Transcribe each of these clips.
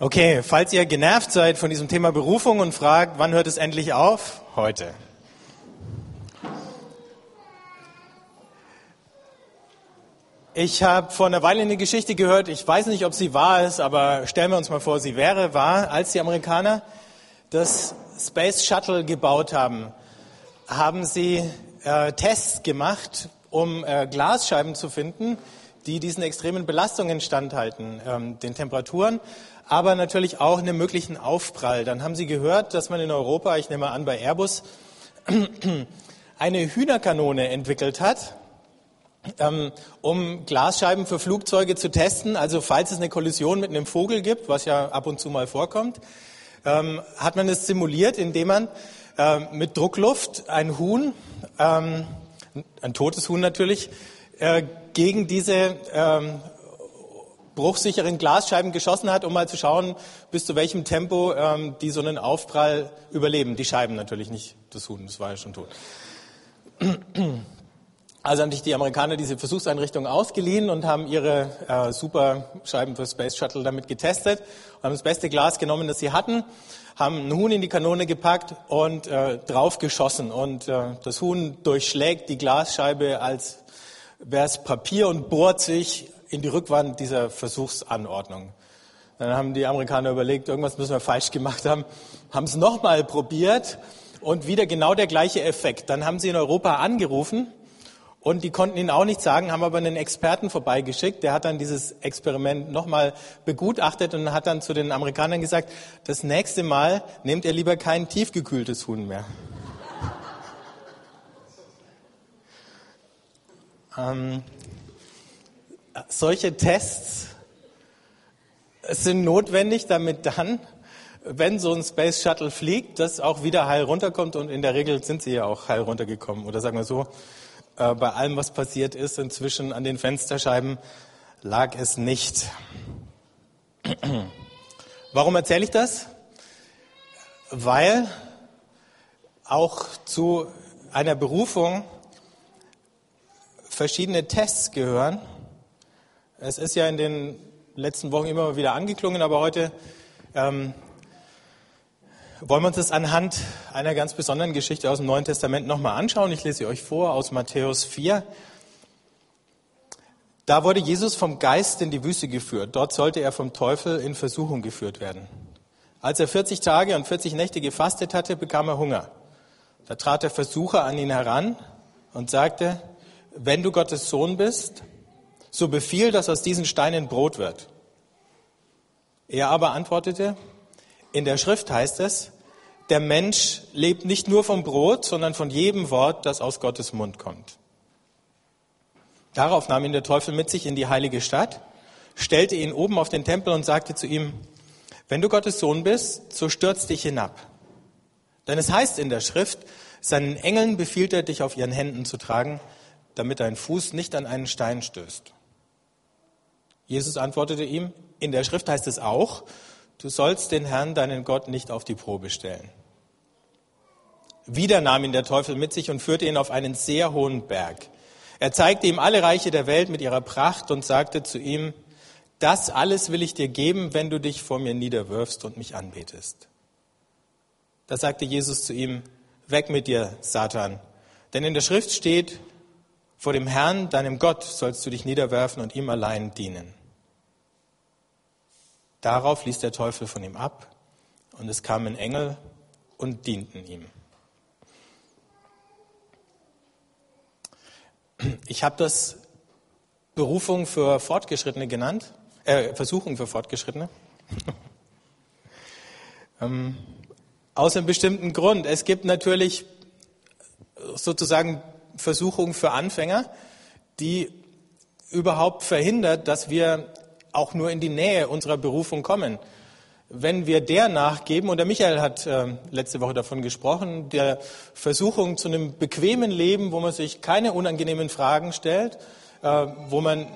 Okay, falls ihr genervt seid von diesem Thema Berufung und fragt, wann hört es endlich auf? Heute. Ich habe vor einer Weile eine Geschichte gehört, ich weiß nicht, ob sie wahr ist, aber stellen wir uns mal vor, sie wäre wahr, als die Amerikaner das Space Shuttle gebaut haben, haben sie äh, Tests gemacht, um äh, Glasscheiben zu finden, die diesen extremen Belastungen standhalten, ähm, den Temperaturen aber natürlich auch einem möglichen Aufprall. Dann haben Sie gehört, dass man in Europa, ich nehme an bei Airbus, eine Hühnerkanone entwickelt hat, ähm, um Glasscheiben für Flugzeuge zu testen. Also falls es eine Kollision mit einem Vogel gibt, was ja ab und zu mal vorkommt, ähm, hat man es simuliert, indem man ähm, mit Druckluft ein Huhn, ein totes Huhn natürlich, äh, gegen diese bruchsicheren Glasscheiben geschossen hat, um mal zu schauen, bis zu welchem Tempo ähm, die so einen Aufprall überleben. Die Scheiben natürlich nicht, das Huhn, das war ja schon tot. Also haben sich die Amerikaner diese Versuchseinrichtung ausgeliehen und haben ihre äh, super Scheiben für Space Shuttle damit getestet und haben das beste Glas genommen, das sie hatten, haben ein Huhn in die Kanone gepackt und äh, drauf geschossen. Und äh, das Huhn durchschlägt die Glasscheibe, als wäre es Papier und bohrt sich in die Rückwand dieser Versuchsanordnung. Dann haben die Amerikaner überlegt, irgendwas müssen wir falsch gemacht haben, haben es nochmal probiert und wieder genau der gleiche Effekt. Dann haben sie in Europa angerufen und die konnten ihnen auch nichts sagen, haben aber einen Experten vorbeigeschickt. Der hat dann dieses Experiment nochmal begutachtet und hat dann zu den Amerikanern gesagt, das nächste Mal nehmt ihr lieber kein tiefgekühltes Huhn mehr. ähm, solche Tests sind notwendig, damit dann, wenn so ein Space Shuttle fliegt, das auch wieder heil runterkommt und in der Regel sind sie ja auch heil runtergekommen. Oder sagen wir so, äh, bei allem, was passiert ist, inzwischen an den Fensterscheiben lag es nicht. Warum erzähle ich das? Weil auch zu einer Berufung verschiedene Tests gehören es ist ja in den letzten Wochen immer wieder angeklungen, aber heute ähm, wollen wir uns das anhand einer ganz besonderen Geschichte aus dem Neuen Testament nochmal anschauen. Ich lese sie euch vor aus Matthäus 4. Da wurde Jesus vom Geist in die Wüste geführt. Dort sollte er vom Teufel in Versuchung geführt werden. Als er 40 Tage und 40 Nächte gefastet hatte, bekam er Hunger. Da trat der Versucher an ihn heran und sagte, wenn du Gottes Sohn bist, so befiehl, dass aus diesen Steinen Brot wird. Er aber antwortete, in der Schrift heißt es, der Mensch lebt nicht nur vom Brot, sondern von jedem Wort, das aus Gottes Mund kommt. Darauf nahm ihn der Teufel mit sich in die heilige Stadt, stellte ihn oben auf den Tempel und sagte zu ihm, wenn du Gottes Sohn bist, so stürz dich hinab. Denn es heißt in der Schrift, seinen Engeln befiehlt er dich auf ihren Händen zu tragen, damit dein Fuß nicht an einen Stein stößt. Jesus antwortete ihm, in der Schrift heißt es auch, du sollst den Herrn, deinen Gott, nicht auf die Probe stellen. Wieder nahm ihn der Teufel mit sich und führte ihn auf einen sehr hohen Berg. Er zeigte ihm alle Reiche der Welt mit ihrer Pracht und sagte zu ihm, das alles will ich dir geben, wenn du dich vor mir niederwirfst und mich anbetest. Da sagte Jesus zu ihm, weg mit dir, Satan, denn in der Schrift steht, vor dem Herrn, deinem Gott, sollst du dich niederwerfen und ihm allein dienen. Darauf ließ der Teufel von ihm ab und es kamen Engel und dienten ihm. Ich habe das Berufung für Fortgeschrittene genannt, äh, Versuchung für Fortgeschrittene. ähm, aus einem bestimmten Grund. Es gibt natürlich sozusagen Versuchung für Anfänger, die überhaupt verhindert, dass wir auch nur in die Nähe unserer Berufung kommen. Wenn wir der nachgeben, und der Michael hat äh, letzte Woche davon gesprochen, der Versuchung zu einem bequemen Leben, wo man sich keine unangenehmen Fragen stellt, äh, wo man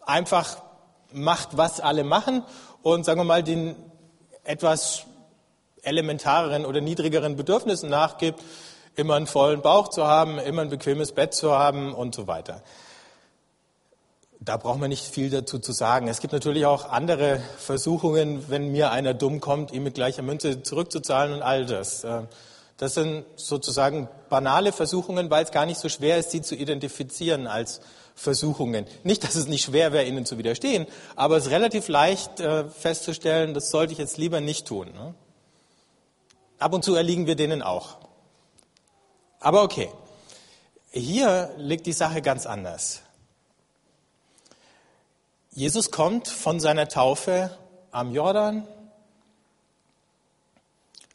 einfach macht, was alle machen und sagen wir mal den etwas elementareren oder niedrigeren Bedürfnissen nachgibt, immer einen vollen Bauch zu haben, immer ein bequemes Bett zu haben und so weiter. da braucht man nicht viel dazu zu sagen. Es gibt natürlich auch andere Versuchungen, wenn mir einer dumm kommt, ihm mit gleicher Münze zurückzuzahlen und all das. Äh, das sind sozusagen banale Versuchungen, weil es gar nicht so schwer ist, sie zu identifizieren als Versuchungen. Nicht, dass es nicht schwer wäre, ihnen zu widerstehen, aber es ist relativ leicht äh, festzustellen, das sollte ich jetzt lieber nicht tun. Ne? Ab und zu erliegen wir denen auch. Aber okay, hier liegt die Sache ganz anders. Jesus kommt von seiner Taufe am Jordan.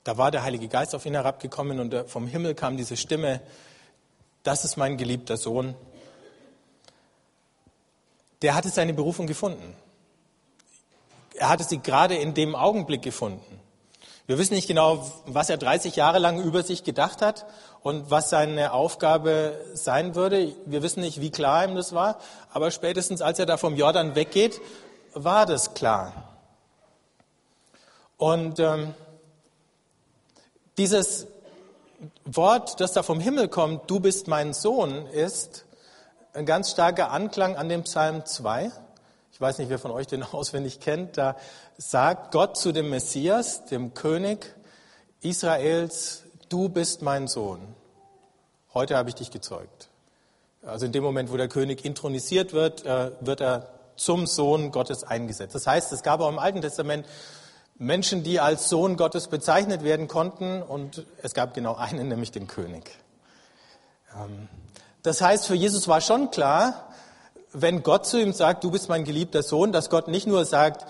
Da war der Heilige Geist auf ihn herabgekommen und vom Himmel kam diese Stimme, das ist mein geliebter Sohn. Der hatte seine Berufung gefunden. Er hatte sie gerade in dem Augenblick gefunden. Wir wissen nicht genau, was er 30 Jahre lang über sich gedacht hat und was seine Aufgabe sein würde. Wir wissen nicht, wie klar ihm das war, aber spätestens als er da vom Jordan weggeht, war das klar. Und ähm, dieses Wort, das da vom Himmel kommt, du bist mein Sohn, ist ein ganz starker Anklang an dem Psalm 2. Ich weiß nicht, wer von euch den auswendig kennt. Da sagt Gott zu dem Messias, dem König Israels, du bist mein Sohn. Heute habe ich dich gezeugt. Also in dem Moment, wo der König intronisiert wird, äh, wird er zum Sohn Gottes eingesetzt. Das heißt, es gab auch im Alten Testament Menschen, die als Sohn Gottes bezeichnet werden konnten und es gab genau einen, nämlich den König. Ähm, das heißt, für Jesus war schon klar, wenn Gott zu ihm sagt, du bist mein geliebter Sohn, dass Gott nicht nur sagt,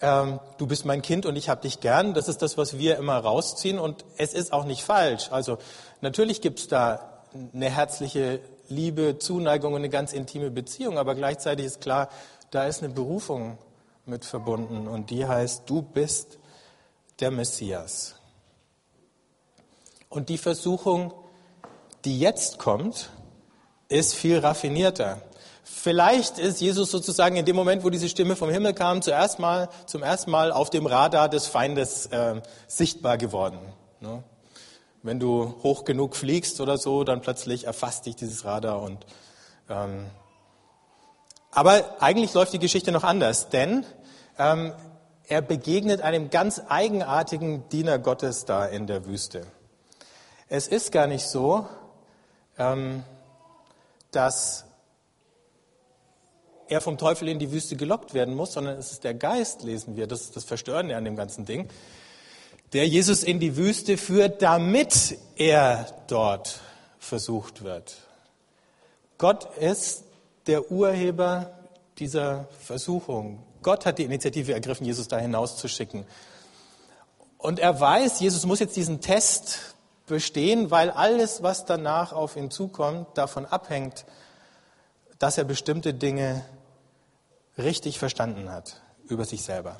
ähm, du bist mein Kind und ich habe dich gern, das ist das, was wir immer rausziehen und es ist auch nicht falsch. Also natürlich gibt es da eine herzliche Liebe, Zuneigung und eine ganz intime Beziehung, aber gleichzeitig ist klar, da ist eine Berufung mit verbunden und die heißt, du bist der Messias. Und die Versuchung, die jetzt kommt, ist viel raffinierter. Vielleicht ist Jesus sozusagen in dem Moment, wo diese Stimme vom Himmel kam, zuerst mal, zum ersten Mal auf dem Radar des Feindes äh, sichtbar geworden. Ne? Wenn du hoch genug fliegst oder so, dann plötzlich erfasst dich dieses Radar und ähm, aber eigentlich läuft die Geschichte noch anders, denn ähm, er begegnet einem ganz eigenartigen Diener Gottes da in der Wüste. Es ist gar nicht so, ähm, dass er vom Teufel in die Wüste gelockt werden muss, sondern es ist der Geist, lesen wir, das ist das Verstörende an dem ganzen Ding, der Jesus in die Wüste führt, damit er dort versucht wird. Gott ist der Urheber dieser Versuchung. Gott hat die Initiative ergriffen, Jesus da hinauszuschicken. Und er weiß, Jesus muss jetzt diesen Test bestehen, weil alles, was danach auf ihn zukommt, davon abhängt, dass er bestimmte Dinge richtig verstanden hat über sich selber.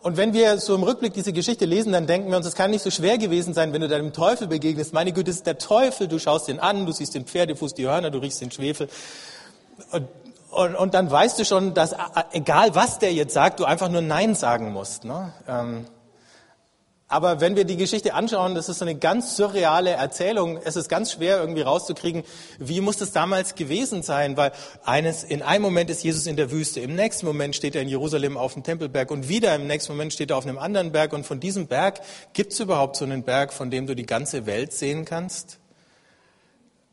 Und wenn wir so im Rückblick diese Geschichte lesen, dann denken wir uns, es kann nicht so schwer gewesen sein, wenn du deinem Teufel begegnest. Meine Güte, es ist der Teufel, du schaust ihn an, du siehst den Pferdefuß, die Hörner, du riechst den Schwefel. Und, und, und dann weißt du schon, dass egal was der jetzt sagt, du einfach nur Nein sagen musst. Ne? Ähm, aber wenn wir die Geschichte anschauen, das ist so eine ganz surreale Erzählung. Es ist ganz schwer irgendwie rauszukriegen, wie muss das damals gewesen sein, weil eines, in einem Moment ist Jesus in der Wüste, im nächsten Moment steht er in Jerusalem auf dem Tempelberg und wieder im nächsten Moment steht er auf einem anderen Berg und von diesem Berg gibt es überhaupt so einen Berg, von dem du die ganze Welt sehen kannst?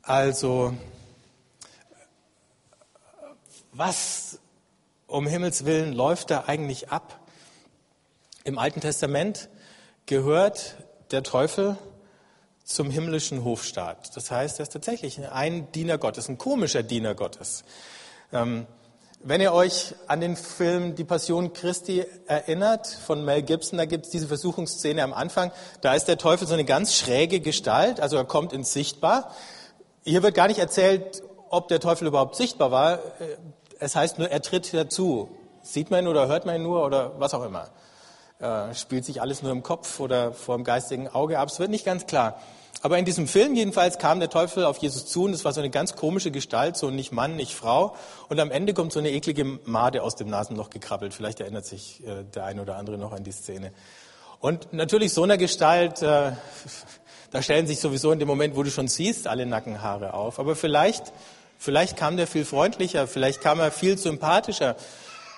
Also, was um Himmels Willen läuft da eigentlich ab? Im Alten Testament gehört der Teufel zum himmlischen Hofstaat. Das heißt, er ist tatsächlich ein Diener Gottes, ein komischer Diener Gottes. Ähm, wenn ihr euch an den Film Die Passion Christi erinnert von Mel Gibson, da gibt es diese Versuchungsszene am Anfang. Da ist der Teufel so eine ganz schräge Gestalt, also er kommt ins Sichtbar. Hier wird gar nicht erzählt, ob der Teufel überhaupt sichtbar war. Es heißt nur, er tritt dazu. Sieht man ihn oder hört man ihn nur oder was auch immer. Äh, spielt sich alles nur im Kopf oder vor dem geistigen Auge ab. Es wird nicht ganz klar. Aber in diesem Film jedenfalls kam der Teufel auf Jesus zu und es war so eine ganz komische Gestalt, so nicht Mann, nicht Frau. Und am Ende kommt so eine eklige Made aus dem Nasenloch gekrabbelt. Vielleicht erinnert sich äh, der eine oder andere noch an die Szene. Und natürlich so einer Gestalt, äh, da stellen sich sowieso in dem Moment, wo du schon siehst, alle Nackenhaare auf. Aber vielleicht Vielleicht kam der viel freundlicher, vielleicht kam er viel sympathischer,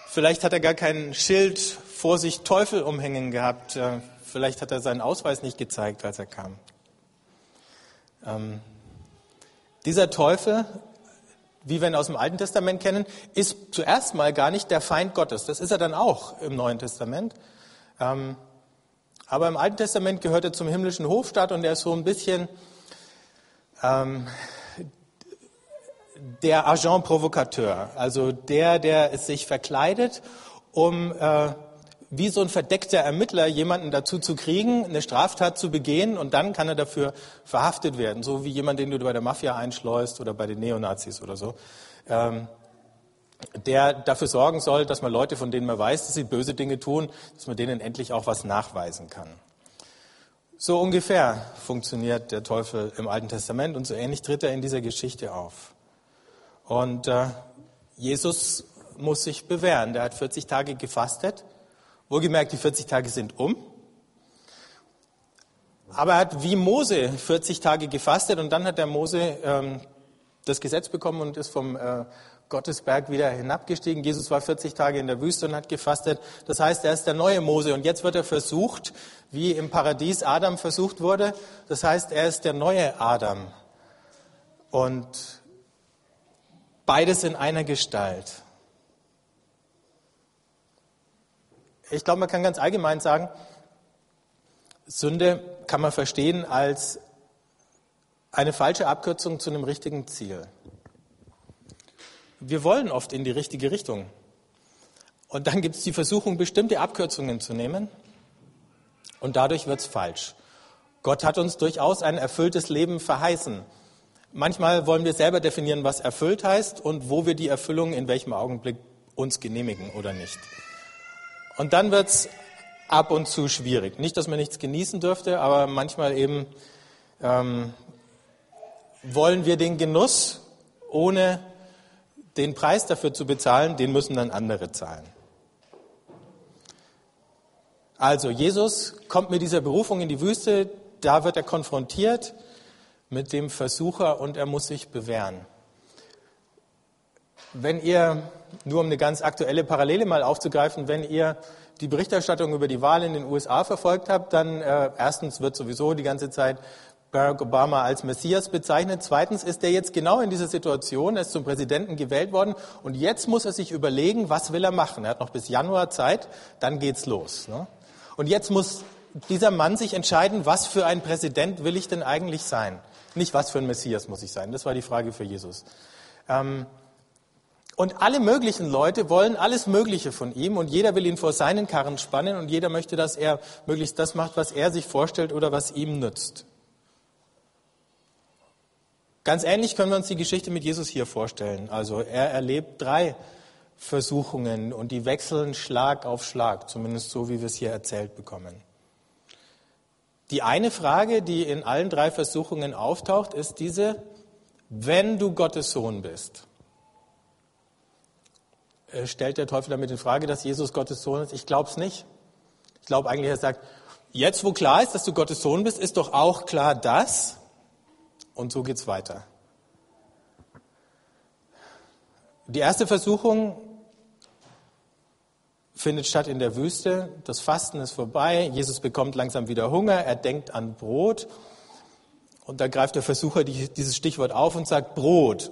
vielleicht hat er gar kein Schild vor sich Teufel umhängen gehabt, äh, vielleicht hat er seinen Ausweis nicht gezeigt, als er kam. Ähm, dieser Teufel, wie wir ihn aus dem Alten Testament kennen, ist zuerst mal gar nicht der Feind Gottes. Das ist er dann auch im Neuen Testament. Ähm, aber im Alten Testament gehört er zum himmlischen Hofstaat und er ist so ein bisschen ähm, der Agent Provocateur, also der, der es sich verkleidet, um äh, wie so ein verdeckter Ermittler jemanden dazu zu kriegen, eine Straftat zu begehen und dann kann er dafür verhaftet werden, so wie jemand, den du bei der Mafia einschleust oder bei den Neonazis oder so, ähm, der dafür sorgen soll, dass man Leute, von denen man weiß, dass sie böse Dinge tun, dass man denen endlich auch was nachweisen kann. So ungefähr funktioniert der Teufel im Alten Testament und so ähnlich tritt er in dieser Geschichte auf. Und äh, Jesus muss sich bewähren. Der hat 40 Tage gefastet. Wohlgemerkt, die 40 Tage sind um. Aber er hat wie Mose 40 Tage gefastet und dann hat der Mose ähm, das Gesetz bekommen und ist vom äh, Gottesberg wieder hinabgestiegen. Jesus war 40 Tage in der Wüste und hat gefastet. Das heißt, er ist der neue Mose und jetzt wird er versucht, wie im Paradies Adam versucht wurde. Das heißt, er ist der neue Adam. Und Beides in einer Gestalt. Ich glaube, man kann ganz allgemein sagen, Sünde kann man verstehen als eine falsche Abkürzung zu einem richtigen Ziel. Wir wollen oft in die richtige Richtung. Und dann gibt es die Versuchung, bestimmte Abkürzungen zu nehmen. Und dadurch wird es falsch. Gott hat uns durchaus ein erfülltes Leben verheißen. Manchmal wollen wir selber definieren, was erfüllt heißt und wo wir die Erfüllung in welchem Augenblick uns genehmigen oder nicht. Und dann wird es ab und zu schwierig. Nicht, dass man nichts genießen dürfte, aber manchmal eben ähm, wollen wir den Genuss, ohne den Preis dafür zu bezahlen, den müssen dann andere zahlen. Also Jesus kommt mit dieser Berufung in die Wüste, da wird er konfrontiert mit dem Versucher und er muss sich bewähren. Wenn ihr, nur um eine ganz aktuelle Parallele mal aufzugreifen, wenn ihr die Berichterstattung über die Wahl in den USA verfolgt habt, dann äh, erstens wird sowieso die ganze Zeit Barack Obama als Messias bezeichnet. Zweitens ist er jetzt genau in dieser Situation, er ist zum Präsidenten gewählt worden und jetzt muss er sich überlegen, was will er machen. Er hat noch bis Januar Zeit, dann geht's los. Ne? Und jetzt muss dieser Mann sich entscheiden, was für ein Präsident will ich denn eigentlich sein? Nicht, was für ein Messias muss ich sein. Das war die Frage für Jesus. Ähm, und alle möglichen Leute wollen alles Mögliche von ihm und jeder will ihn vor seinen Karren spannen und jeder möchte, dass er möglichst das macht, was er sich vorstellt oder was ihm nützt. Ganz ähnlich können wir uns die Geschichte mit Jesus hier vorstellen. Also er erlebt drei Versuchungen und die wechseln Schlag auf Schlag, zumindest so, wie wir es hier erzählt bekommen. Die eine Frage, die in allen drei Versuchungen auftaucht, ist diese, wenn du Gottes Sohn bist. Äh, stellt der Teufel damit in Frage, dass Jesus Gottes Sohn ist? Ich glaube es nicht. Ich glaube eigentlich, er sagt, jetzt wo klar ist, dass du Gottes Sohn bist, ist doch auch klar das. Und so geht's weiter. Die erste Versuchung findet statt in der Wüste. Das Fasten ist vorbei. Jesus bekommt langsam wieder Hunger. Er denkt an Brot. Und da greift der Versucher dieses Stichwort auf und sagt Brot.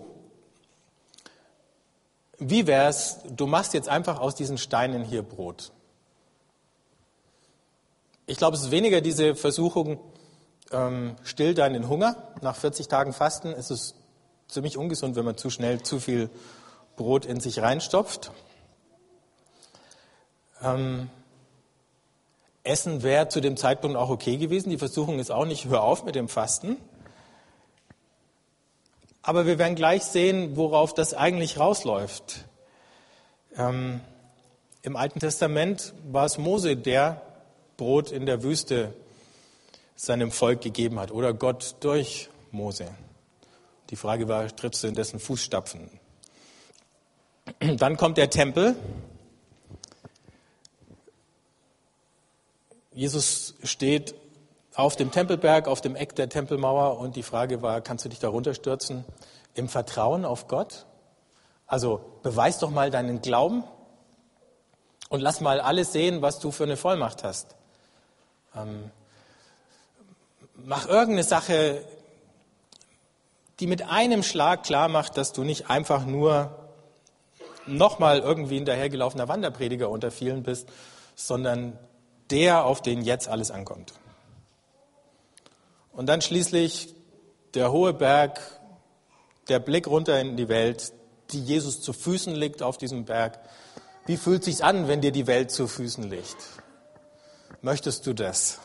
Wie wär's, du machst jetzt einfach aus diesen Steinen hier Brot? Ich glaube, es ist weniger diese Versuchung, ähm, still deinen Hunger. Nach 40 Tagen Fasten ist es ziemlich ungesund, wenn man zu schnell zu viel Brot in sich reinstopft. Ähm, Essen wäre zu dem Zeitpunkt auch okay gewesen. Die Versuchung ist auch nicht, hör auf mit dem Fasten. Aber wir werden gleich sehen, worauf das eigentlich rausläuft. Ähm, Im Alten Testament war es Mose, der Brot in der Wüste seinem Volk gegeben hat oder Gott durch Mose. Die Frage war, trittst du in dessen Fußstapfen? Dann kommt der Tempel Jesus steht auf dem Tempelberg, auf dem Eck der Tempelmauer und die Frage war, kannst du dich da runterstürzen im Vertrauen auf Gott? Also beweis doch mal deinen Glauben und lass mal alles sehen, was du für eine Vollmacht hast. Ähm, mach irgendeine Sache, die mit einem Schlag klar macht, dass du nicht einfach nur nochmal irgendwie hinterhergelaufener Wanderprediger unter vielen bist, sondern der, auf den jetzt alles ankommt. Und dann schließlich der hohe Berg, der Blick runter in die Welt, die Jesus zu Füßen liegt auf diesem Berg. Wie fühlt sich's an, wenn dir die Welt zu Füßen liegt? Möchtest du das?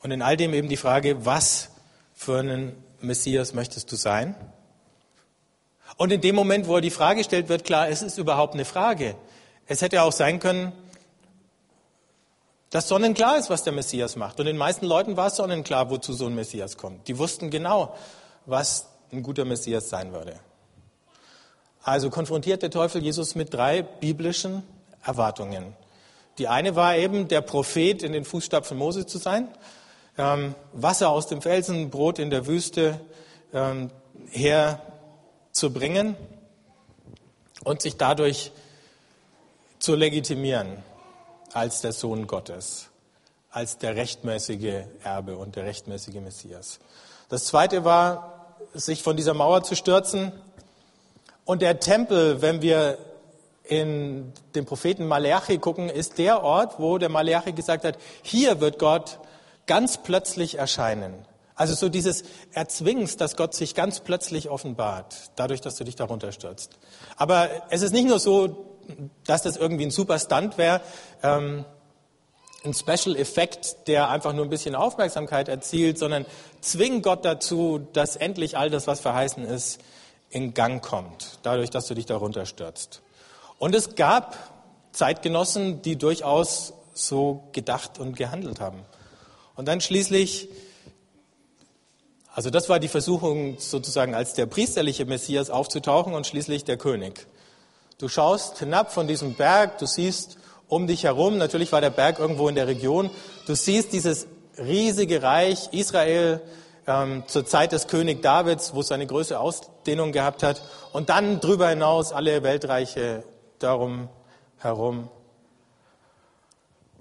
Und in all dem eben die Frage, was für einen Messias möchtest du sein? Und in dem Moment, wo er die Frage stellt, wird klar, es ist überhaupt eine Frage. Es hätte auch sein können, dass sonnenklar ist, was der Messias macht. Und den meisten Leuten war es sonnenklar, wozu so ein Messias kommt. Die wussten genau, was ein guter Messias sein würde. Also konfrontiert der Teufel Jesus mit drei biblischen Erwartungen. Die eine war eben, der Prophet in den Fußstapfen Mose zu sein, ähm, Wasser aus dem Felsen, Brot in der Wüste ähm, herzubringen und sich dadurch zu legitimieren als der Sohn Gottes, als der rechtmäßige Erbe und der rechtmäßige Messias. Das zweite war, sich von dieser Mauer zu stürzen. Und der Tempel, wenn wir in den Propheten Malachi gucken, ist der Ort, wo der Malachi gesagt hat, hier wird Gott ganz plötzlich erscheinen. Also so dieses Erzwingst, dass Gott sich ganz plötzlich offenbart, dadurch, dass du dich darunter stürzt. Aber es ist nicht nur so, dass das irgendwie ein super Stunt wäre, ähm, ein Special Effekt, der einfach nur ein bisschen Aufmerksamkeit erzielt, sondern zwing Gott dazu, dass endlich all das, was verheißen ist, in Gang kommt, dadurch, dass du dich darunter stürzt. Und es gab Zeitgenossen, die durchaus so gedacht und gehandelt haben. Und dann schließlich, also das war die Versuchung sozusagen als der priesterliche Messias aufzutauchen und schließlich der König. Du schaust hinab von diesem Berg, du siehst um dich herum, natürlich war der Berg irgendwo in der Region, du siehst dieses riesige Reich Israel ähm, zur Zeit des König Davids, wo es seine größte Ausdehnung gehabt hat, und dann drüber hinaus alle Weltreiche darum herum.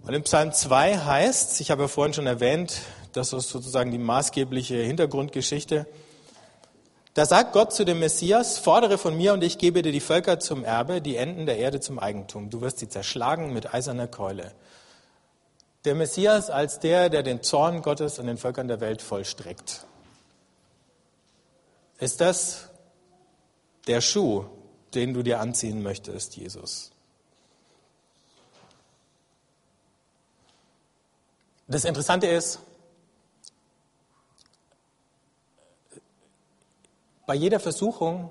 Und im Psalm 2 heißt, ich habe ja vorhin schon erwähnt, das ist sozusagen die maßgebliche Hintergrundgeschichte, da sagt Gott zu dem Messias, fordere von mir und ich gebe dir die Völker zum Erbe, die Enden der Erde zum Eigentum. Du wirst sie zerschlagen mit eiserner Keule. Der Messias als der, der den Zorn Gottes an den Völkern der Welt vollstreckt. Ist das der Schuh, den du dir anziehen möchtest, Jesus? Das Interessante ist, bei jeder Versuchung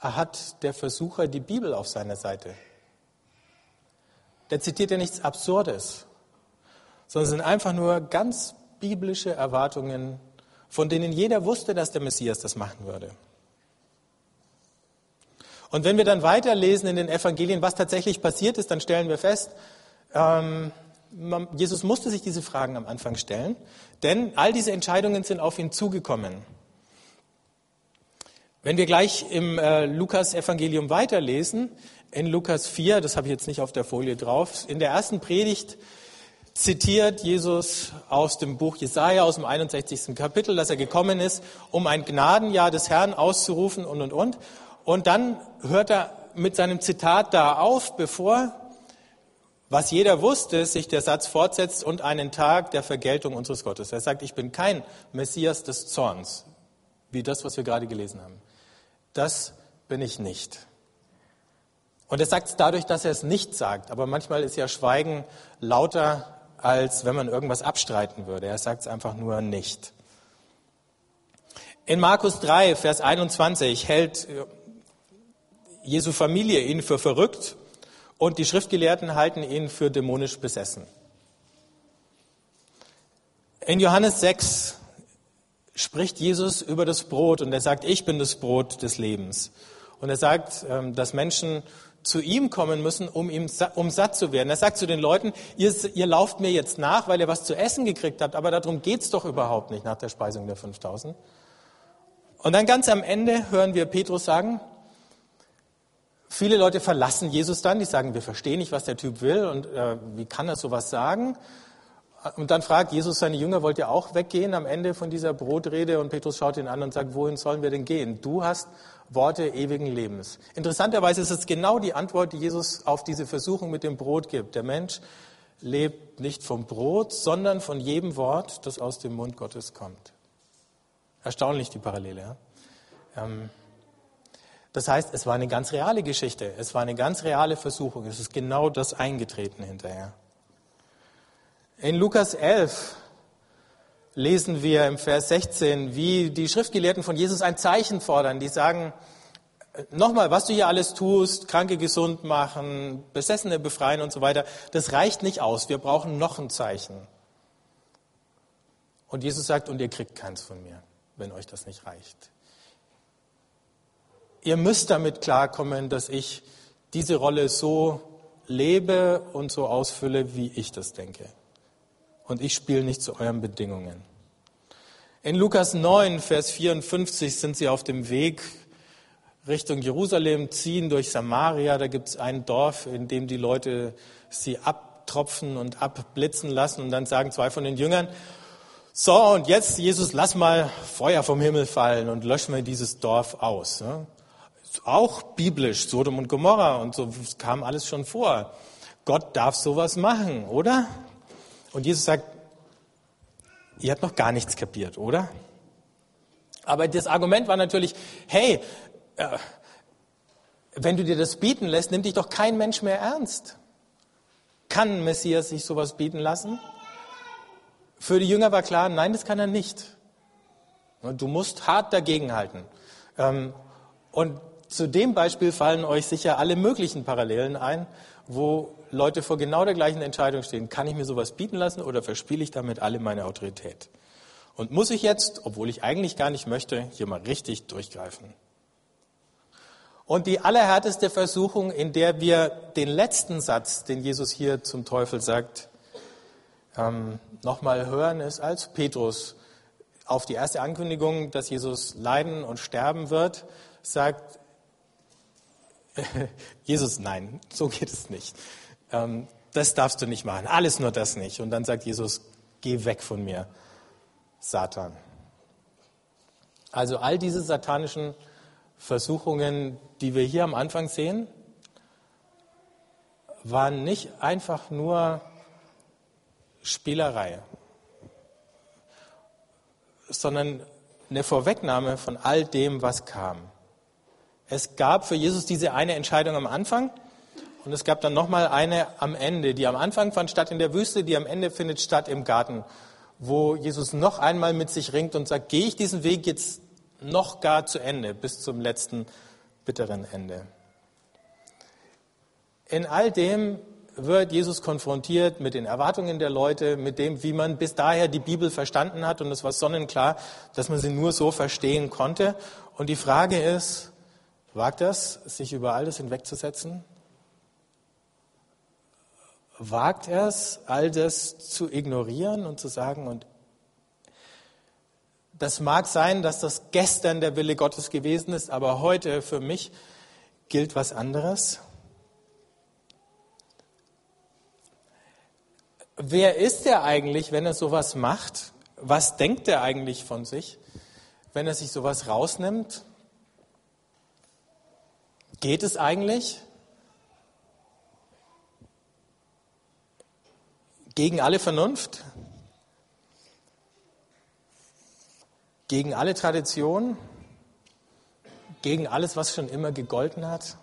hat der Versucher die Bibel auf seiner Seite. Der zitiert ja nichts Absurdes, sondern es sind einfach nur ganz biblische Erwartungen, von denen jeder wusste, dass der Messias das machen würde. Und wenn wir dann weiterlesen in den Evangelien, was tatsächlich passiert ist, dann stellen wir fest, ähm, Jesus musste sich diese Fragen am Anfang stellen, denn all diese Entscheidungen sind auf ihn zugekommen. Wenn wir gleich im äh, Lukas-Evangelium weiterlesen, in Lukas 4, das habe ich jetzt nicht auf der Folie drauf, in der ersten Predigt zitiert Jesus aus dem Buch Jesaja, aus dem 61. Kapitel, dass er gekommen ist, um ein Gnadenjahr des Herrn auszurufen und, und, und. Und dann hört er mit seinem Zitat da auf, bevor was jeder wusste, sich der Satz fortsetzt und einen Tag der Vergeltung unseres Gottes. Er sagt, ich bin kein Messias des Zorns, wie das, was wir gerade gelesen haben. Das bin ich nicht. Und er sagt es dadurch, dass er es nicht sagt. Aber manchmal ist ja Schweigen lauter, als wenn man irgendwas abstreiten würde. Er sagt es einfach nur nicht. In Markus 3, Vers 21 hält Jesu Familie ihn für verrückt und die Schriftgelehrten halten ihn für dämonisch besessen. In Johannes 6 spricht Jesus über das Brot und er sagt, ich bin das Brot des Lebens. Und er sagt, ähm, dass Menschen zu ihm kommen müssen, um, ihm, um satt zu werden. Er sagt zu den Leuten, ihr, ihr lauft mir jetzt nach, weil ihr was zu essen gekriegt habt, aber darum geht's doch überhaupt nicht nach der Speisung der 5000. Und dann ganz am Ende hören wir Petrus sagen, viele Leute verlassen Jesus dann, die sagen, wir verstehen nicht, was der Typ will und äh, wie kann er sowas sagen. Und dann fragt Jesus seine Jünger, wollt ihr auch weggehen am Ende von dieser Brotrede? Und Petrus schaut ihn an und sagt, wohin sollen wir denn gehen? Du hast Worte ewigen Lebens. Interessanterweise ist es genau die Antwort, die Jesus auf diese Versuchung mit dem Brot gibt. Der Mensch lebt nicht vom Brot, sondern von jedem Wort, das aus dem Mund Gottes kommt. Erstaunlich die Parallele. Ja? Ähm, das heißt, es war eine ganz reale Geschichte. Es war eine ganz reale Versuchung. Es ist genau das eingetreten hinterher. In Lukas 11 lesen wir im Vers 16, wie die Schriftgelehrten von Jesus ein Zeichen fordern. Die sagen, nochmal, was du hier alles tust, Kranke gesund machen, Besessene befreien und so weiter, das reicht nicht aus. Wir brauchen noch ein Zeichen. Und Jesus sagt, und ihr kriegt keins von mir, wenn euch das nicht reicht. Ihr müsst damit klarkommen, dass ich diese Rolle so lebe und so ausfülle, wie ich das denke und ich spiele nicht zu euren Bedingungen. In Lukas 9, Vers 54 sind sie auf dem Weg Richtung Jerusalem, ziehen durch Samaria. Da gibt es ein Dorf, in dem die Leute sie abtropfen und abblitzen lassen. Und dann sagen zwei von den Jüngern, so, und jetzt, Jesus, lass mal Feuer vom Himmel fallen und löschen wir dieses Dorf aus. Auch biblisch, Sodom und Gomorra und so kam alles schon vor. Gott darf sowas machen, oder? Und Jesus sagt, ihr habt noch gar nichts kapiert, oder? Aber das Argument war natürlich, hey, äh, wenn du dir das bieten lässt, nimmt dich doch kein Mensch mehr ernst. Kann Messias sich sowas bieten lassen? Für die Jünger war klar, nein, das kann er nicht. Du musst hart dagegenhalten. Ähm, und zu dem Beispiel fallen euch sicher alle möglichen Parallelen ein, wo Leute vor genau der gleichen Entscheidung stehen. Kann ich mir sowas bieten lassen oder verspiele ich damit alle meine Autorität? Und muss ich jetzt, obwohl ich eigentlich gar nicht möchte, hier mal richtig durchgreifen? Und die allerhärteste Versuchung, in der wir den letzten Satz, den Jesus hier zum Teufel sagt, ähm, nochmal hören, ist, als Petrus auf die erste Ankündigung, dass Jesus leiden und sterben wird, sagt, Jesus, nein, so geht es nicht. Ähm, das darfst du nicht machen, alles nur das nicht. Und dann sagt Jesus, geh weg von mir, Satan. Also all diese satanischen Versuchungen, die wir hier am Anfang sehen, waren nicht einfach nur Spielerei, sondern eine Vorwegnahme von all dem, was kam. Es gab für Jesus diese eine Entscheidung am Anfang und es gab dann nochmal eine am Ende. Die am Anfang fand statt in der Wüste, die am Ende findet statt im Garten, wo Jesus noch einmal mit sich ringt und sagt, gehe ich diesen Weg jetzt noch gar zu Ende, bis zum letzten bitteren Ende. In all dem wird Jesus konfrontiert mit den Erwartungen der Leute, mit dem, wie man bis daher die Bibel verstanden hat. Und es war sonnenklar, dass man sie nur so verstehen konnte. Und die Frage ist, Wagt es, sich über alles hinwegzusetzen? Wagt er es, all das zu ignorieren und zu sagen, und das mag sein, dass das gestern der Wille Gottes gewesen ist, aber heute für mich gilt was anderes? Wer ist er eigentlich, wenn er sowas macht? Was denkt er eigentlich von sich, wenn er sich sowas rausnimmt? Geht es eigentlich? Gegen alle Vernunft? Gegen alle Tradition? Gegen alles, was schon immer gegolten hat?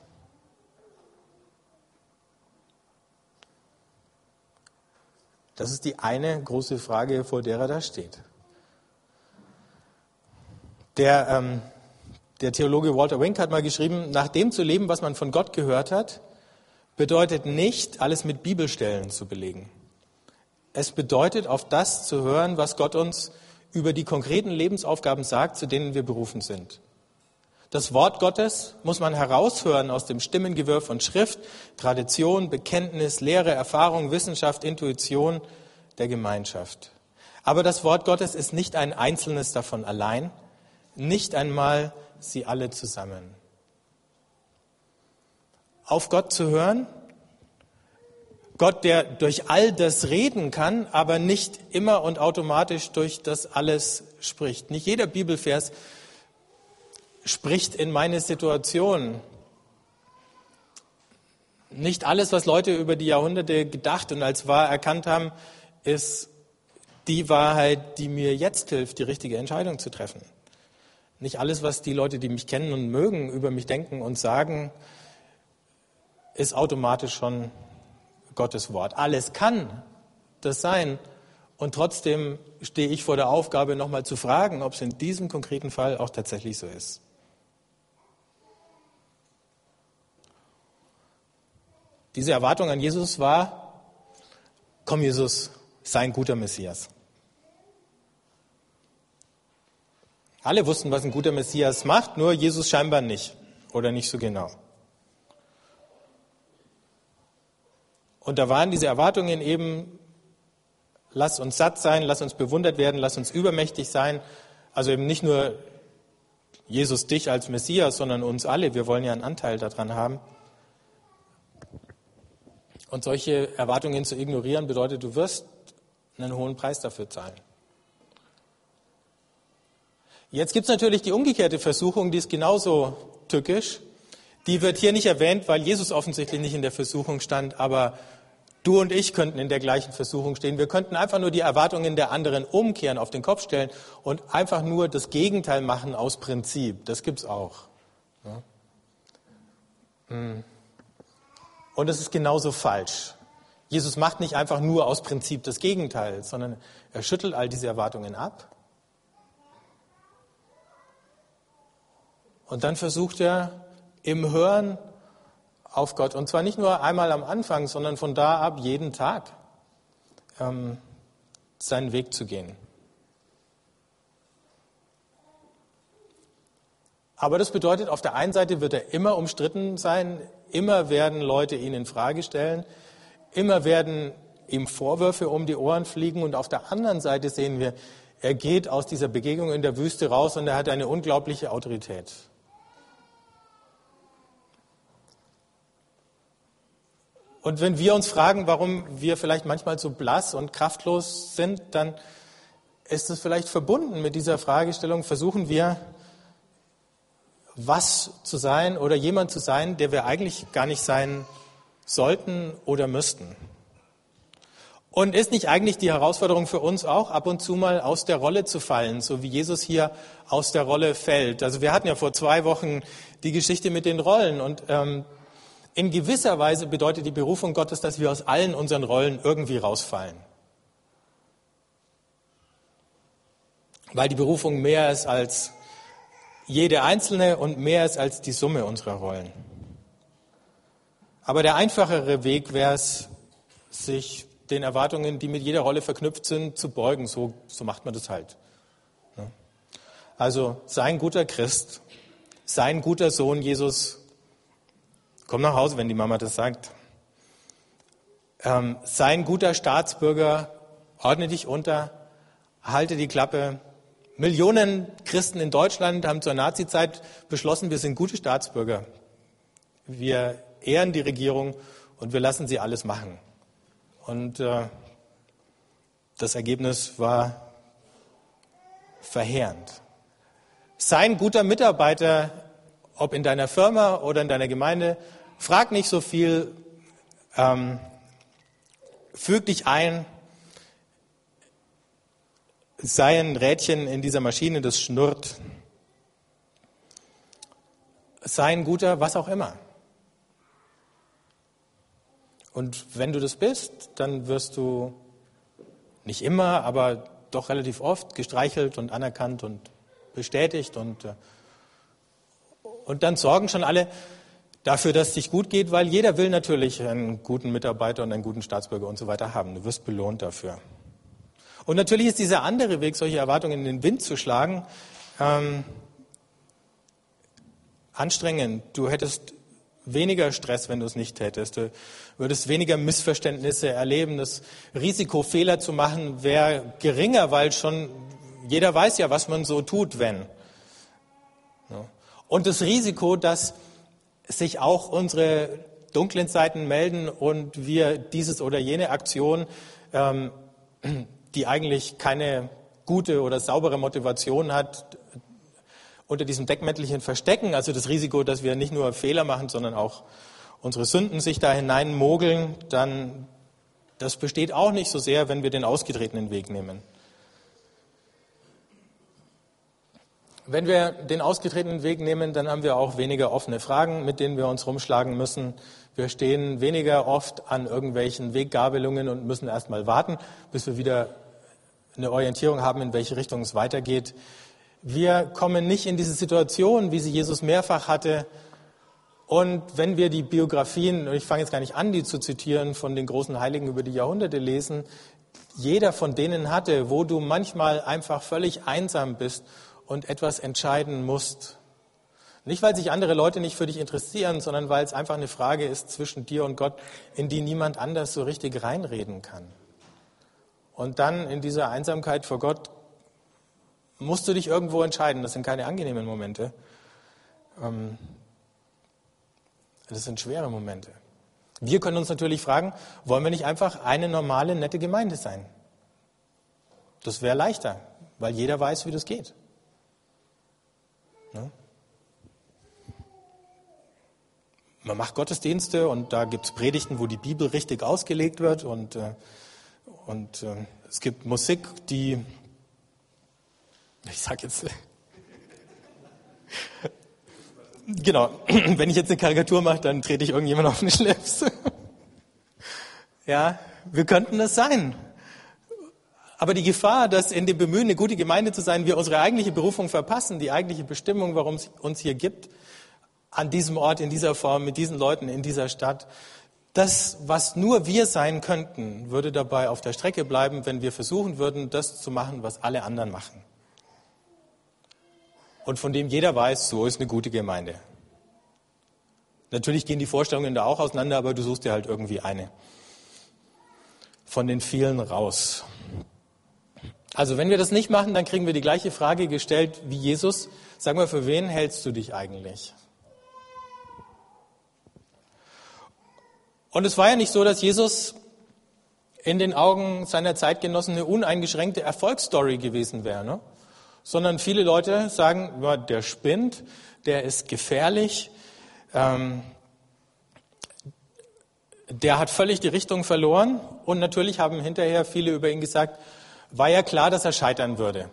Das ist die eine große Frage, vor der er da steht. Der ähm, der Theologe Walter Wink hat mal geschrieben, nach dem zu leben, was man von Gott gehört hat, bedeutet nicht, alles mit Bibelstellen zu belegen. Es bedeutet, auf das zu hören, was Gott uns über die konkreten Lebensaufgaben sagt, zu denen wir berufen sind. Das Wort Gottes muss man heraushören aus dem Stimmengewirr von Schrift, Tradition, Bekenntnis, Lehre, Erfahrung, Wissenschaft, Intuition der Gemeinschaft. Aber das Wort Gottes ist nicht ein einzelnes davon allein, nicht einmal sie alle zusammen. Auf Gott zu hören, Gott, der durch all das reden kann, aber nicht immer und automatisch durch das alles spricht. Nicht jeder Bibelvers spricht in meine Situation. Nicht alles, was Leute über die Jahrhunderte gedacht und als wahr erkannt haben, ist die Wahrheit, die mir jetzt hilft, die richtige Entscheidung zu treffen. Nicht alles, was die Leute, die mich kennen und mögen, über mich denken und sagen, ist automatisch schon Gottes Wort. Alles kann das sein. Und trotzdem stehe ich vor der Aufgabe, nochmal zu fragen, ob es in diesem konkreten Fall auch tatsächlich so ist. Diese Erwartung an Jesus war, komm Jesus, sei ein guter Messias. Alle wussten, was ein guter Messias macht, nur Jesus scheinbar nicht oder nicht so genau. Und da waren diese Erwartungen eben, lass uns satt sein, lass uns bewundert werden, lass uns übermächtig sein. Also eben nicht nur Jesus dich als Messias, sondern uns alle. Wir wollen ja einen Anteil daran haben. Und solche Erwartungen zu ignorieren bedeutet, du wirst einen hohen Preis dafür zahlen. Jetzt gibt es natürlich die umgekehrte Versuchung, die ist genauso tückisch. Die wird hier nicht erwähnt, weil Jesus offensichtlich nicht in der Versuchung stand, aber du und ich könnten in der gleichen Versuchung stehen. Wir könnten einfach nur die Erwartungen der anderen umkehren, auf den Kopf stellen und einfach nur das Gegenteil machen aus Prinzip. Das gibt es auch. Hm. Und es ist genauso falsch. Jesus macht nicht einfach nur aus Prinzip das Gegenteil, sondern er schüttelt all diese Erwartungen ab. Und dann versucht er im Hören auf Gott, und zwar nicht nur einmal am Anfang, sondern von da ab jeden Tag ähm, seinen Weg zu gehen. Aber das bedeutet, auf der einen Seite wird er immer umstritten sein, immer werden Leute ihn in Frage stellen, immer werden ihm Vorwürfe um die Ohren fliegen und auf der anderen Seite sehen wir, er geht aus dieser Begegnung in der Wüste raus und er hat eine unglaubliche Autorität. Und wenn wir uns fragen, warum wir vielleicht manchmal so blass und kraftlos sind, dann ist es vielleicht verbunden mit dieser Fragestellung, versuchen wir was zu sein oder jemand zu sein, der wir eigentlich gar nicht sein sollten oder müssten. Und ist nicht eigentlich die Herausforderung für uns auch, ab und zu mal aus der Rolle zu fallen, so wie Jesus hier aus der Rolle fällt? Also wir hatten ja vor zwei Wochen die Geschichte mit den Rollen und ähm, in gewisser Weise bedeutet die Berufung Gottes, dass wir aus allen unseren Rollen irgendwie rausfallen. Weil die Berufung mehr ist als jede einzelne und mehr ist als die Summe unserer Rollen. Aber der einfachere Weg wäre es, sich den Erwartungen, die mit jeder Rolle verknüpft sind, zu beugen. So, so macht man das halt. Also sei ein guter Christ, sei ein guter Sohn Jesus. Komm nach Hause, wenn die Mama das sagt. Ähm, sei ein guter Staatsbürger, ordne dich unter, halte die Klappe, Millionen Christen in Deutschland haben zur Nazizeit beschlossen, wir sind gute Staatsbürger. Wir ehren die Regierung und wir lassen sie alles machen. Und äh, das Ergebnis war verheerend. Sei ein guter Mitarbeiter, ob in deiner Firma oder in deiner Gemeinde. Frag nicht so viel. Ähm, füg dich ein sei ein Rädchen in dieser Maschine, das schnurrt. Sei ein guter, was auch immer. Und wenn du das bist, dann wirst du nicht immer, aber doch relativ oft gestreichelt und anerkannt und bestätigt. Und, äh, und dann sorgen schon alle dafür, dass es dich gut geht, weil jeder will natürlich einen guten Mitarbeiter und einen guten Staatsbürger und so weiter haben. Du wirst belohnt dafür. Und natürlich ist dieser andere Weg, solche Erwartungen in den Wind zu schlagen, ähm, anstrengend. Du hättest weniger Stress, wenn du es nicht hättest. Du würdest weniger Missverständnisse erleben. Das Risiko, Fehler zu machen, wäre geringer, weil schon jeder weiß ja, was man so tut, wenn. Und das Risiko, dass sich auch unsere dunklen Seiten melden und wir dieses oder jene Aktion, ähm, die eigentlich keine gute oder saubere Motivation hat, unter diesem Deckmäntelchen verstecken. Also das Risiko, dass wir nicht nur Fehler machen, sondern auch unsere Sünden sich da hineinmogeln, dann das besteht auch nicht so sehr, wenn wir den ausgetretenen Weg nehmen. Wenn wir den ausgetretenen Weg nehmen, dann haben wir auch weniger offene Fragen, mit denen wir uns rumschlagen müssen. Wir stehen weniger oft an irgendwelchen Weggabelungen und müssen erst mal warten, bis wir wieder eine Orientierung haben, in welche Richtung es weitergeht. Wir kommen nicht in diese Situation, wie sie Jesus mehrfach hatte. Und wenn wir die Biografien, und ich fange jetzt gar nicht an, die zu zitieren, von den großen Heiligen über die Jahrhunderte lesen, jeder von denen hatte, wo du manchmal einfach völlig einsam bist und etwas entscheiden musst. Nicht, weil sich andere Leute nicht für dich interessieren, sondern weil es einfach eine Frage ist zwischen dir und Gott, in die niemand anders so richtig reinreden kann. Und dann in dieser Einsamkeit vor Gott musst du dich irgendwo entscheiden. Das sind keine angenehmen Momente. Ähm, das sind schwere Momente. Wir können uns natürlich fragen, wollen wir nicht einfach eine normale, nette Gemeinde sein? Das wäre leichter, weil jeder weiß, wie das geht. Man macht Gottesdienste und da gibt es Predigten, wo die Bibel richtig ausgelegt wird und, äh, und äh, es gibt Musik, die ich sage jetzt, genau, wenn ich jetzt eine Karikatur mache, dann trete ich irgendjemand auf den Schlips. ja, wir könnten das sein. Aber die Gefahr, dass in dem Bemühen, eine gute Gemeinde zu sein, wir unsere eigentliche Berufung verpassen, die eigentliche Bestimmung, warum es uns hier gibt, an diesem Ort, in dieser Form, mit diesen Leuten, in dieser Stadt, das, was nur wir sein könnten, würde dabei auf der Strecke bleiben, wenn wir versuchen würden, das zu machen, was alle anderen machen und von dem jeder weiß, so ist eine gute Gemeinde. Natürlich gehen die Vorstellungen da auch auseinander, aber du suchst dir halt irgendwie eine von den vielen raus. Also wenn wir das nicht machen, dann kriegen wir die gleiche Frage gestellt wie Jesus. Sag mal, für wen hältst du dich eigentlich? Und es war ja nicht so, dass Jesus in den Augen seiner Zeitgenossen eine uneingeschränkte Erfolgsstory gewesen wäre. Ne? sondern viele Leute sagen, ja, der spinnt, der ist gefährlich, ähm, der hat völlig die Richtung verloren und natürlich haben hinterher viele über ihn gesagt, war ja klar, dass er scheitern würde.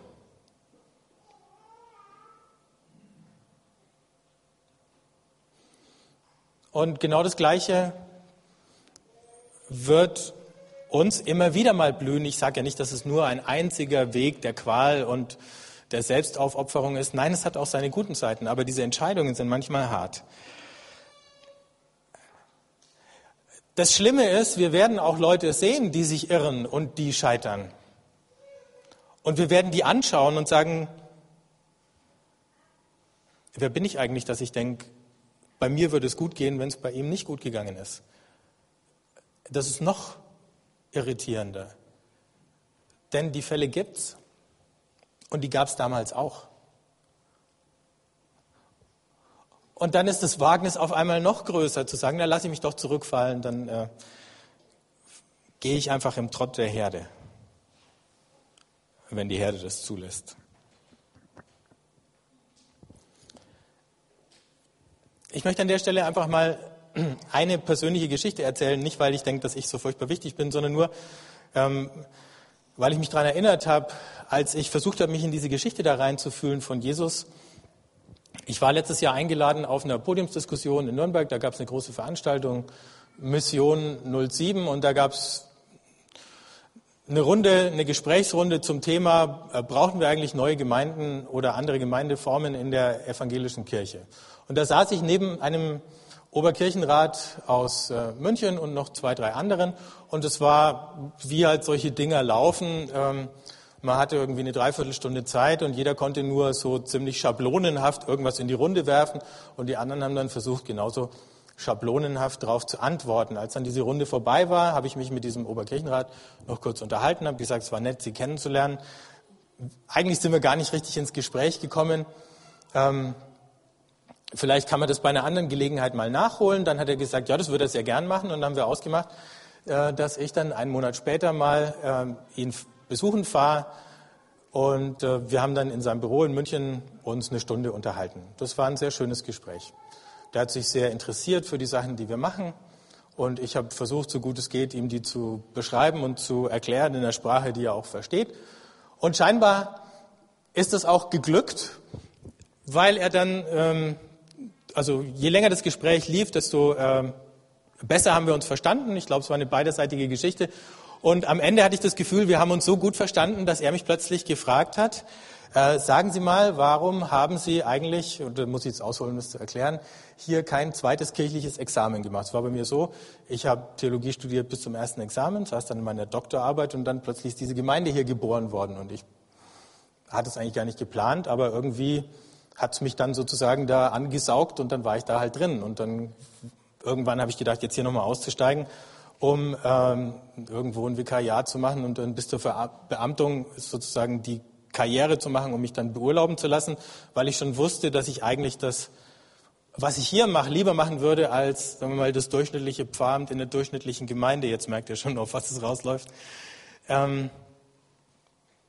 Und genau das Gleiche wird uns immer wieder mal blühen. Ich sage ja nicht, dass es nur ein einziger Weg der Qual und der Selbstaufopferung ist. Nein, es hat auch seine guten Seiten, aber diese Entscheidungen sind manchmal hart. Das Schlimme ist, wir werden auch Leute sehen, die sich irren und die scheitern. Und wir werden die anschauen und sagen, wer bin ich eigentlich, dass ich denke, bei mir würde es gut gehen, wenn es bei ihm nicht gut gegangen ist. Das ist noch irritierender. Denn die Fälle gibt's. Und die gab es damals auch. Und dann ist das Wagnis auf einmal noch größer, zu sagen, na lasse ich mich doch zurückfallen, dann äh, gehe ich einfach im Trott der Herde, wenn die Herde das zulässt. Ich möchte an der Stelle einfach mal eine persönliche Geschichte erzählen, nicht weil ich denke, dass ich so furchtbar wichtig bin, sondern nur, ähm, weil ich mich daran erinnert habe, als ich versucht habe, mich in diese Geschichte da reinzufühlen von Jesus. Ich war letztes Jahr eingeladen auf einer Podiumsdiskussion in Nürnberg, da gab es eine große Veranstaltung, Mission 07, und da gab es eine Runde, eine Gesprächsrunde zum Thema, äh, brauchen wir eigentlich neue Gemeinden oder andere Gemeindeformen in der evangelischen Kirche? Und da saß ich neben einem Oberkirchenrat aus äh, München und noch zwei, drei anderen. Und es war, wie halt solche Dinger laufen, ähm, Man hatte irgendwie eine Dreiviertelstunde Zeit und jeder konnte nur so ziemlich schablonenhaft irgendwas in die Runde werfen und die anderen haben dann versucht, genauso schablonenhaft darauf zu antworten. Als dann diese Runde vorbei war, habe ich mich mit diesem Oberkirchenrat noch kurz unterhalten, habe gesagt, es war nett, Sie kennenzulernen. Eigentlich sind wir gar nicht richtig ins Gespräch gekommen. Ähm, vielleicht kann man das bei einer anderen Gelegenheit mal nachholen. Dann hat er gesagt, ja, das würde er sehr gern machen. Und dann haben wir ausgemacht, äh, dass ich dann einen Monat später mal äh, ihn besuchen fahre. Und äh, wir haben dann in seinem Büro in München uns eine Stunde unterhalten. Das war ein sehr schönes Gespräch. Der hat sich sehr interessiert für die Sachen, die wir machen. Und ich habe versucht, so gut es geht, ihm die zu beschreiben und zu erklären in der Sprache, die er auch versteht. Und scheinbar ist es auch geglückt, weil er dann, ähm, also je länger das Gespräch lief, desto ähm, besser haben wir uns verstanden. Ich glaube, es war eine beiderseitige Geschichte. Und am Ende hatte ich das Gefühl, wir haben uns so gut verstanden, dass er mich plötzlich gefragt hat, äh, sagen Sie mal, warum haben Sie eigentlich, und da muss ich jetzt ausholen, um das zu erklären, hier kein zweites kirchliches Examen gemacht? Es war bei mir so, ich habe Theologie studiert bis zum ersten Examen, saß dann in meiner Doktorarbeit und dann plötzlich ist diese Gemeinde hier geboren worden. Und ich hatte es eigentlich gar nicht geplant, aber irgendwie hat mich dann sozusagen da angesaugt und dann war ich da halt drin. Und dann irgendwann habe ich gedacht, jetzt hier nochmal auszusteigen um ähm, irgendwo ein Vikariat zu machen und dann bis zur Beamtung sozusagen die Karriere zu machen, um mich dann beurlauben zu lassen, weil ich schon wusste, dass ich eigentlich das, was ich hier mache, lieber machen würde als, sagen wir mal, das durchschnittliche Pfarramt in der durchschnittlichen Gemeinde. Jetzt merkt ihr schon, auf was es rausläuft. Ähm,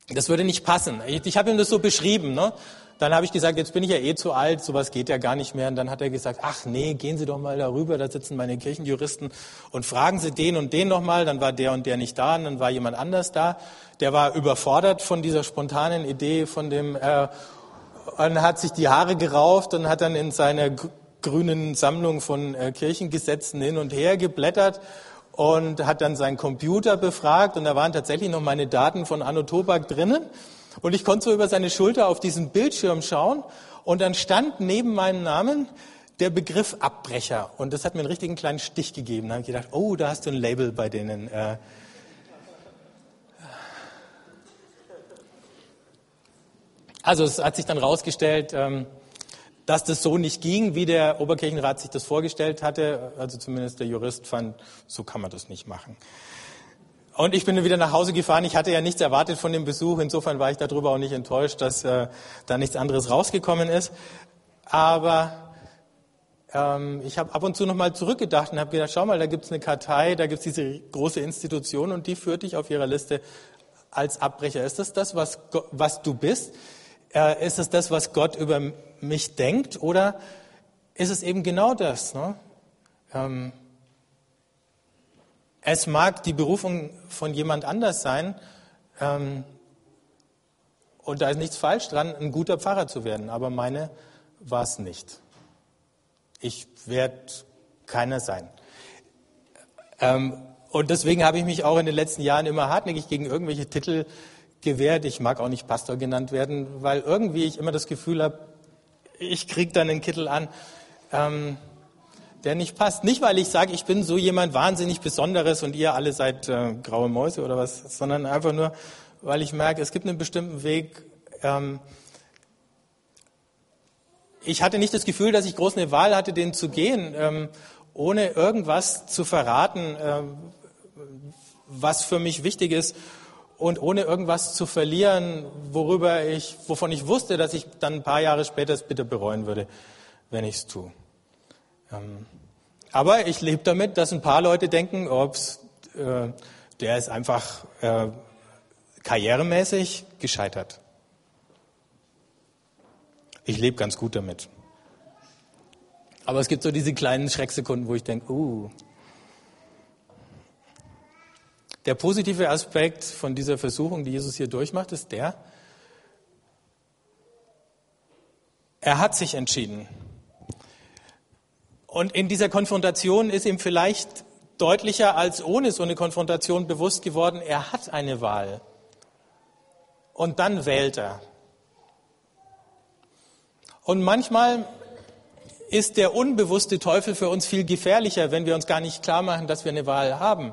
das würde nicht passen. Ich, ich habe ihm das so beschrieben. Ne? Dann habe ich gesagt, jetzt bin ich ja eh zu alt, sowas geht ja gar nicht mehr. Und dann hat er gesagt, ach nee, gehen Sie doch mal darüber, da sitzen meine Kirchenjuristen und fragen Sie den und den nochmal. Dann war der und der nicht da und dann war jemand anders da. Der war überfordert von dieser spontanen Idee, von dem, äh, und hat sich die Haare gerauft und hat dann in seiner grünen Sammlung von äh, Kirchengesetzen hin und her geblättert und hat dann seinen Computer befragt und da waren tatsächlich noch meine Daten von Anno Tobak drinnen. Und ich konnte so über seine Schulter auf diesen Bildschirm schauen und dann stand neben meinem Namen der Begriff Abbrecher. Und das hat mir einen richtigen kleinen Stich gegeben. Da habe ich gedacht, oh, da hast du ein Label bei denen. Äh. Also es hat sich dann rausgestellt, ähm, dass das so nicht ging, wie der Oberkirchenrat sich das vorgestellt hatte. Also zumindest der Jurist fand, so kann man das nicht machen. Und ich bin wieder nach Hause gefahren. Ich hatte ja nichts erwartet von dem Besuch. Insofern war ich darüber auch nicht enttäuscht, dass äh, da nichts anderes rausgekommen ist. Aber ähm, ich habe ab und zu nochmal zurückgedacht und habe gedacht, schau mal, da gibt es eine Kartei, da gibt es diese große Institution und die führt dich auf ihrer Liste als Abbrecher. Ist das das, was, was du bist? Äh, ist es das, was Gott über mich denkt? Oder ist es eben genau das? Ne? Ähm, es mag die Berufung von jemand anders sein, ähm, und da ist nichts falsch dran, ein guter Pfarrer zu werden, aber meine war es nicht. Ich werde keiner sein. Ähm, und deswegen habe ich mich auch in den letzten Jahren immer hartnäckig gegen irgendwelche Titel gewehrt. Ich mag auch nicht Pastor genannt werden, weil irgendwie ich immer das Gefühl habe, ich kriege dann einen Kittel an. Ähm, der nicht passt. Nicht, weil ich sage, ich bin so jemand wahnsinnig Besonderes und ihr alle seid äh, graue Mäuse oder was, sondern einfach nur, weil ich merke, es gibt einen bestimmten Weg. Ähm, ich hatte nicht das Gefühl, dass ich groß eine Wahl hatte, den zu gehen, ähm, ohne irgendwas zu verraten, äh, was für mich wichtig ist und ohne irgendwas zu verlieren, worüber ich, wovon ich wusste, dass ich dann ein paar Jahre später es bitte bereuen würde, wenn ich es tue. Ähm, aber ich lebe damit, dass ein paar Leute denken, ups, äh, der ist einfach äh, karrieremäßig gescheitert. Ich lebe ganz gut damit. Aber es gibt so diese kleinen Schrecksekunden, wo ich denke, uh. Der positive Aspekt von dieser Versuchung, die Jesus hier durchmacht, ist der, er hat sich entschieden. Und in dieser Konfrontation ist ihm vielleicht deutlicher als ohne so eine Konfrontation bewusst geworden, er hat eine Wahl. Und dann wählt er. Und manchmal ist der unbewusste Teufel für uns viel gefährlicher, wenn wir uns gar nicht klar machen, dass wir eine Wahl haben.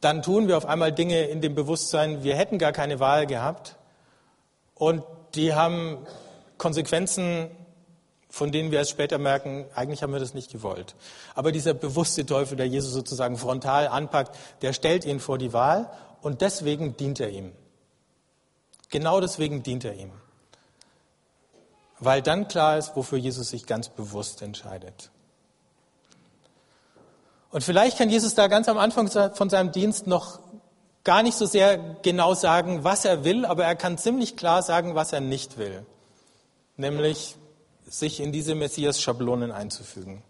Dann tun wir auf einmal Dinge in dem Bewusstsein, wir hätten gar keine Wahl gehabt. Und die haben Konsequenzen, von denen wir es später merken, eigentlich haben wir das nicht gewollt. Aber dieser bewusste Teufel, der Jesus sozusagen frontal anpackt, der stellt ihn vor die Wahl und deswegen dient er ihm. Genau deswegen dient er ihm. Weil dann klar ist, wofür Jesus sich ganz bewusst entscheidet. Und vielleicht kann Jesus da ganz am Anfang von seinem Dienst noch gar nicht so sehr genau sagen, was er will, aber er kann ziemlich klar sagen, was er nicht will. Nämlich sich in diese Messias-Schablonen einzufügen.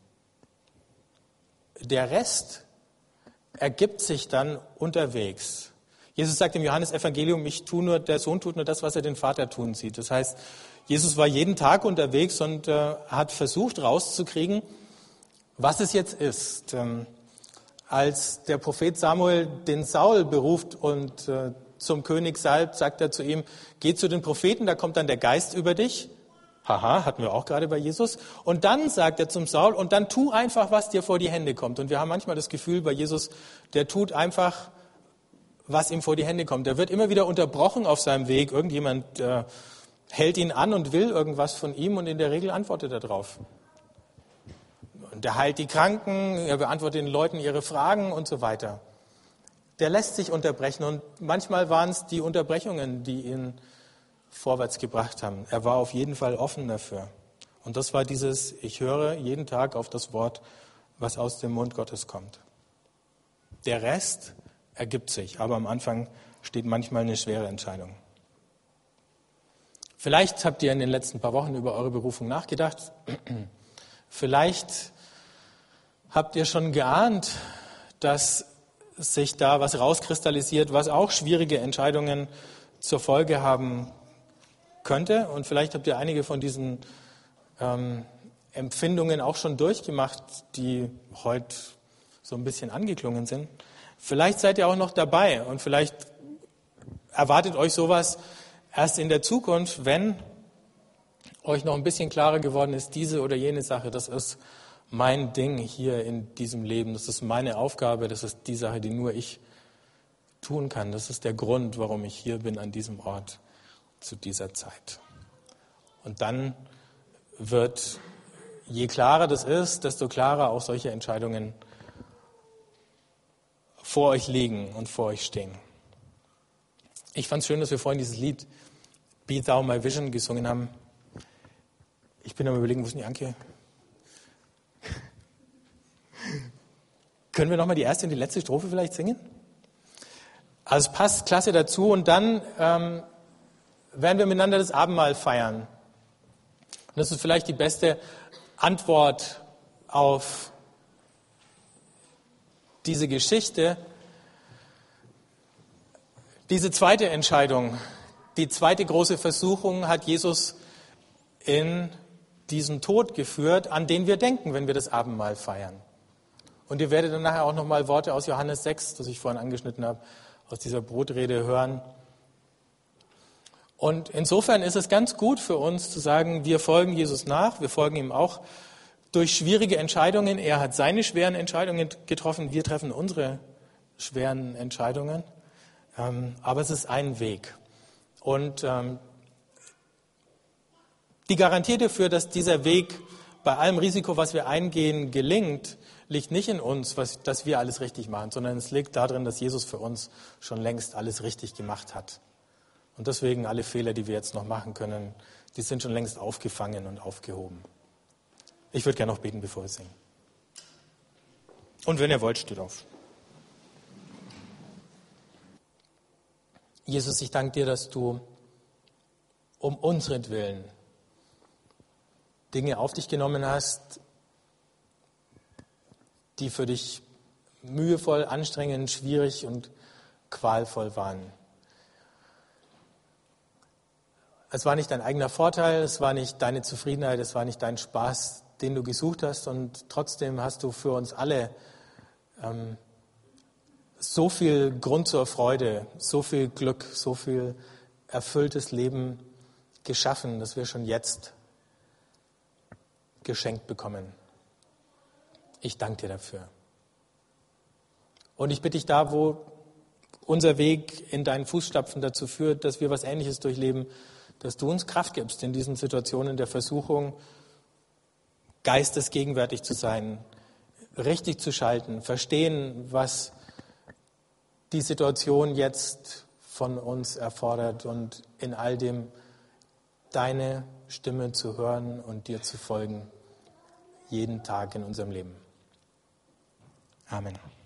Der Rest ergibt sich dann unterwegs. Jesus sagt im Johannesevangelium, ich tu nur, der Sohn tut nur das, was er den Vater tun sieht. Das heißt, Jesus war jeden Tag unterwegs und äh, hat versucht rauszukriegen, was es jetzt ist. Ähm, als der Prophet Samuel den Saul beruft und äh, zum König salbt, sagt er zu ihm, geh zu den Propheten, da kommt dann der Geist über dich. Haha, hatten wir auch gerade bei Jesus. Und dann sagt er zum Saul, und dann tu einfach, was dir vor die Hände kommt. Und wir haben manchmal das Gefühl bei Jesus, der tut einfach, was ihm vor die Hände kommt. Der wird immer wieder unterbrochen auf seinem Weg. Irgendjemand äh, hält ihn an und will irgendwas von ihm und in der Regel antwortet er drauf. Und er heilt die Kranken, er beantwortet den Leuten ihre Fragen und so weiter. Der lässt sich unterbrechen und manchmal waren es die Unterbrechungen, die ihn vorwärts gebracht haben. Er war auf jeden Fall offen dafür. Und das war dieses, ich höre jeden Tag auf das Wort, was aus dem Mund Gottes kommt. Der Rest ergibt sich, aber am Anfang steht manchmal eine schwere Entscheidung. Vielleicht habt ihr in den letzten paar Wochen über eure Berufung nachgedacht. Vielleicht habt ihr schon geahnt, dass sich da was rauskristallisiert, was auch schwierige Entscheidungen zur Folge haben könnte. Und vielleicht habt ihr einige von diesen ähm, Empfindungen auch schon durchgemacht, die heute so ein bisschen angeklungen sind. Vielleicht seid ihr auch noch dabei und vielleicht erwartet euch sowas erst in der Zukunft, wenn euch noch ein bisschen klarer geworden ist, diese oder jene Sache, das ist mein Ding hier in diesem Leben. Das ist meine Aufgabe. Das ist die Sache, die nur ich tun kann. Das ist der Grund, warum ich hier bin an diesem Ort zu dieser Zeit. Und dann wird, je klarer das ist, desto klarer auch solche Entscheidungen vor euch liegen und vor euch stehen. Ich fand es schön, dass wir vorhin dieses Lied Be Thou My Vision gesungen haben. Ich bin am überlegen, wo ist denn die Anke? Können wir nochmal die erste und die letzte Strophe vielleicht singen? Also es passt klasse dazu und dann ähm, werden wir miteinander das Abendmahl feiern. Und das ist vielleicht die beste Antwort auf diese Geschichte. Diese zweite Entscheidung, die zweite große Versuchung hat Jesus in diesen Tod geführt, an den wir denken, wenn wir das Abendmahl feiern. Und ihr werdet dann nachher auch nochmal Worte aus Johannes 6, das ich vorhin angeschnitten habe, aus dieser Brotrede hören. Und insofern ist es ganz gut für uns zu sagen, wir folgen Jesus nach, wir folgen ihm auch durch schwierige Entscheidungen. Er hat seine schweren Entscheidungen getroffen, wir treffen unsere schweren Entscheidungen. Ähm, aber es ist ein Weg. Und ähm, die Garantie dafür, dass dieser Weg bei allem Risiko, was wir eingehen, gelingt, liegt nicht in uns, was, dass wir alles richtig machen, sondern es liegt darin, dass Jesus für uns schon längst alles richtig gemacht hat. Und deswegen alle Fehler, die wir jetzt noch machen können, die sind schon längst aufgefangen und aufgehoben. Ich würde gerne noch beten, bevor wir singen. Und wenn ihr wollt, steht auf. Jesus, ich danke dir, dass du um unseren Dinge auf dich genommen hast, die für dich mühevoll, anstrengend, schwierig und qualvoll waren. Es war nicht dein eigener Vorteil, es war nicht deine Zufriedenheit, es war nicht dein Spaß, den du gesucht hast und trotzdem hast du für uns alle ähm, so viel Grund zur Freude, so viel Glück, so viel erfülltes Leben geschaffen, dass wir schon jetzt geschenkt bekommen. Ich danke dir dafür. Und ich bitte dich da, wo unser Weg in deinen Fußstapfen dazu führt, dass wir was Ähnliches durchleben, dass du uns Kraft gibst in diesen Situationen der Versuchung, geistesgegenwärtig zu sein, richtig zu schalten, verstehen, was die Situation jetzt von uns erfordert und in all dem deine Stimme zu hören und dir zu folgen, jeden Tag in unserem Leben. Amen.